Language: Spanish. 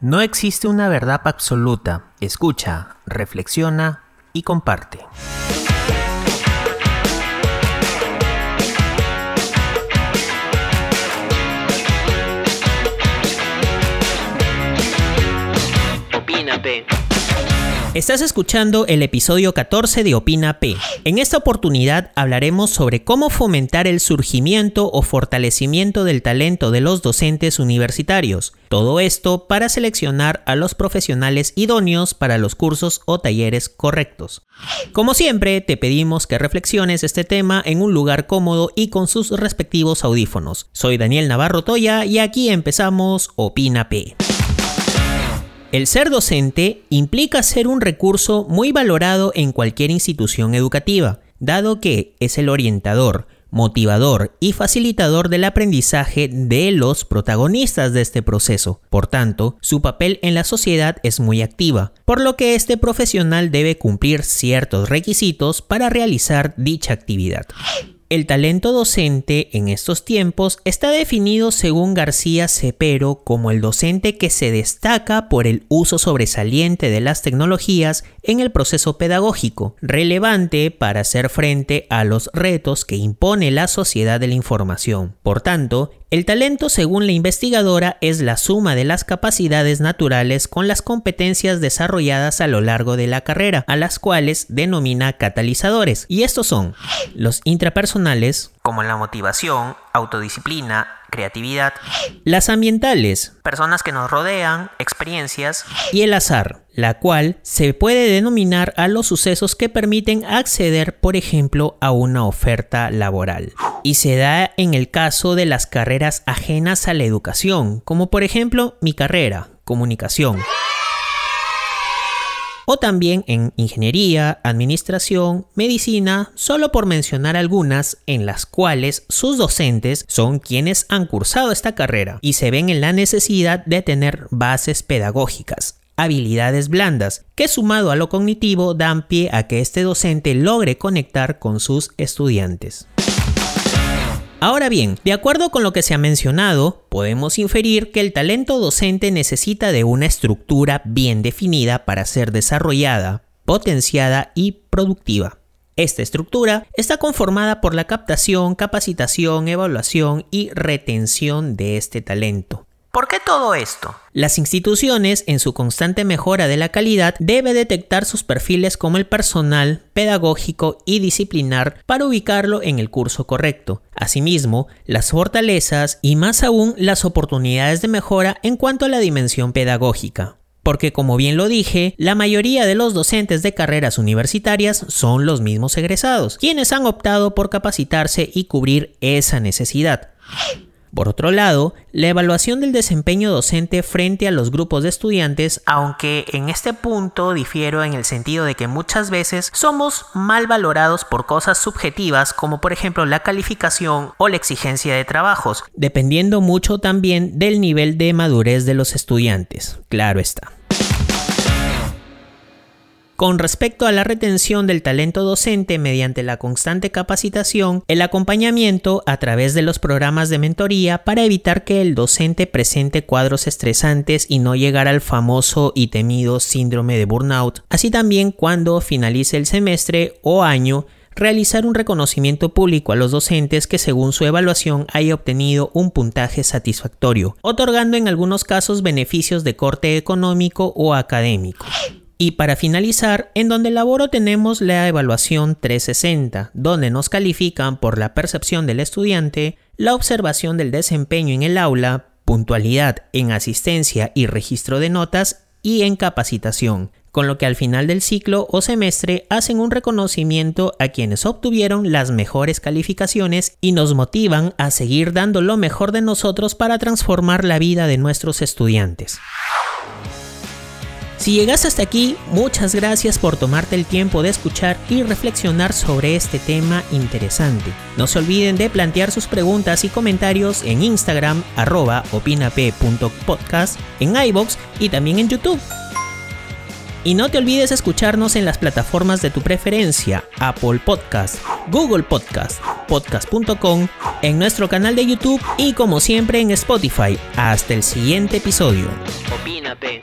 No existe una verdad absoluta. Escucha, reflexiona y comparte. Opina Estás escuchando el episodio 14 de Opina P. En esta oportunidad hablaremos sobre cómo fomentar el surgimiento o fortalecimiento del talento de los docentes universitarios. Todo esto para seleccionar a los profesionales idóneos para los cursos o talleres correctos. Como siempre, te pedimos que reflexiones este tema en un lugar cómodo y con sus respectivos audífonos. Soy Daniel Navarro Toya y aquí empezamos Opina P. El ser docente implica ser un recurso muy valorado en cualquier institución educativa, dado que es el orientador, motivador y facilitador del aprendizaje de los protagonistas de este proceso. Por tanto, su papel en la sociedad es muy activa, por lo que este profesional debe cumplir ciertos requisitos para realizar dicha actividad. El talento docente en estos tiempos está definido según García Cepero como el docente que se destaca por el uso sobresaliente de las tecnologías en el proceso pedagógico, relevante para hacer frente a los retos que impone la sociedad de la información. Por tanto, el talento, según la investigadora, es la suma de las capacidades naturales con las competencias desarrolladas a lo largo de la carrera, a las cuales denomina catalizadores. Y estos son los intrapersonales, como la motivación, autodisciplina, creatividad. Las ambientales, personas que nos rodean, experiencias. Y el azar, la cual se puede denominar a los sucesos que permiten acceder, por ejemplo, a una oferta laboral. Y se da en el caso de las carreras ajenas a la educación, como por ejemplo mi carrera, comunicación o también en ingeniería, administración, medicina, solo por mencionar algunas en las cuales sus docentes son quienes han cursado esta carrera y se ven en la necesidad de tener bases pedagógicas, habilidades blandas, que sumado a lo cognitivo dan pie a que este docente logre conectar con sus estudiantes. Ahora bien, de acuerdo con lo que se ha mencionado, podemos inferir que el talento docente necesita de una estructura bien definida para ser desarrollada, potenciada y productiva. Esta estructura está conformada por la captación, capacitación, evaluación y retención de este talento. ¿Por qué todo esto? Las instituciones, en su constante mejora de la calidad, debe detectar sus perfiles como el personal, pedagógico y disciplinar para ubicarlo en el curso correcto. Asimismo, las fortalezas y más aún las oportunidades de mejora en cuanto a la dimensión pedagógica porque como bien lo dije, la mayoría de los docentes de carreras universitarias son los mismos egresados, quienes han optado por capacitarse y cubrir esa necesidad. Por otro lado, la evaluación del desempeño docente frente a los grupos de estudiantes, aunque en este punto difiero en el sentido de que muchas veces somos mal valorados por cosas subjetivas como por ejemplo la calificación o la exigencia de trabajos, dependiendo mucho también del nivel de madurez de los estudiantes, claro está. Con respecto a la retención del talento docente mediante la constante capacitación, el acompañamiento a través de los programas de mentoría para evitar que el docente presente cuadros estresantes y no llegar al famoso y temido síndrome de burnout, así también cuando finalice el semestre o año realizar un reconocimiento público a los docentes que según su evaluación haya obtenido un puntaje satisfactorio, otorgando en algunos casos beneficios de corte económico o académico. Y para finalizar, en donde laboro tenemos la evaluación 360, donde nos califican por la percepción del estudiante, la observación del desempeño en el aula, puntualidad en asistencia y registro de notas y en capacitación, con lo que al final del ciclo o semestre hacen un reconocimiento a quienes obtuvieron las mejores calificaciones y nos motivan a seguir dando lo mejor de nosotros para transformar la vida de nuestros estudiantes. Si llegaste hasta aquí, muchas gracias por tomarte el tiempo de escuchar y reflexionar sobre este tema interesante. No se olviden de plantear sus preguntas y comentarios en Instagram arroba opinap.podcast, en iBox y también en YouTube. Y no te olvides escucharnos en las plataformas de tu preferencia, Apple Podcast, Google Podcast, podcast.com, en nuestro canal de YouTube y como siempre en Spotify. Hasta el siguiente episodio. P.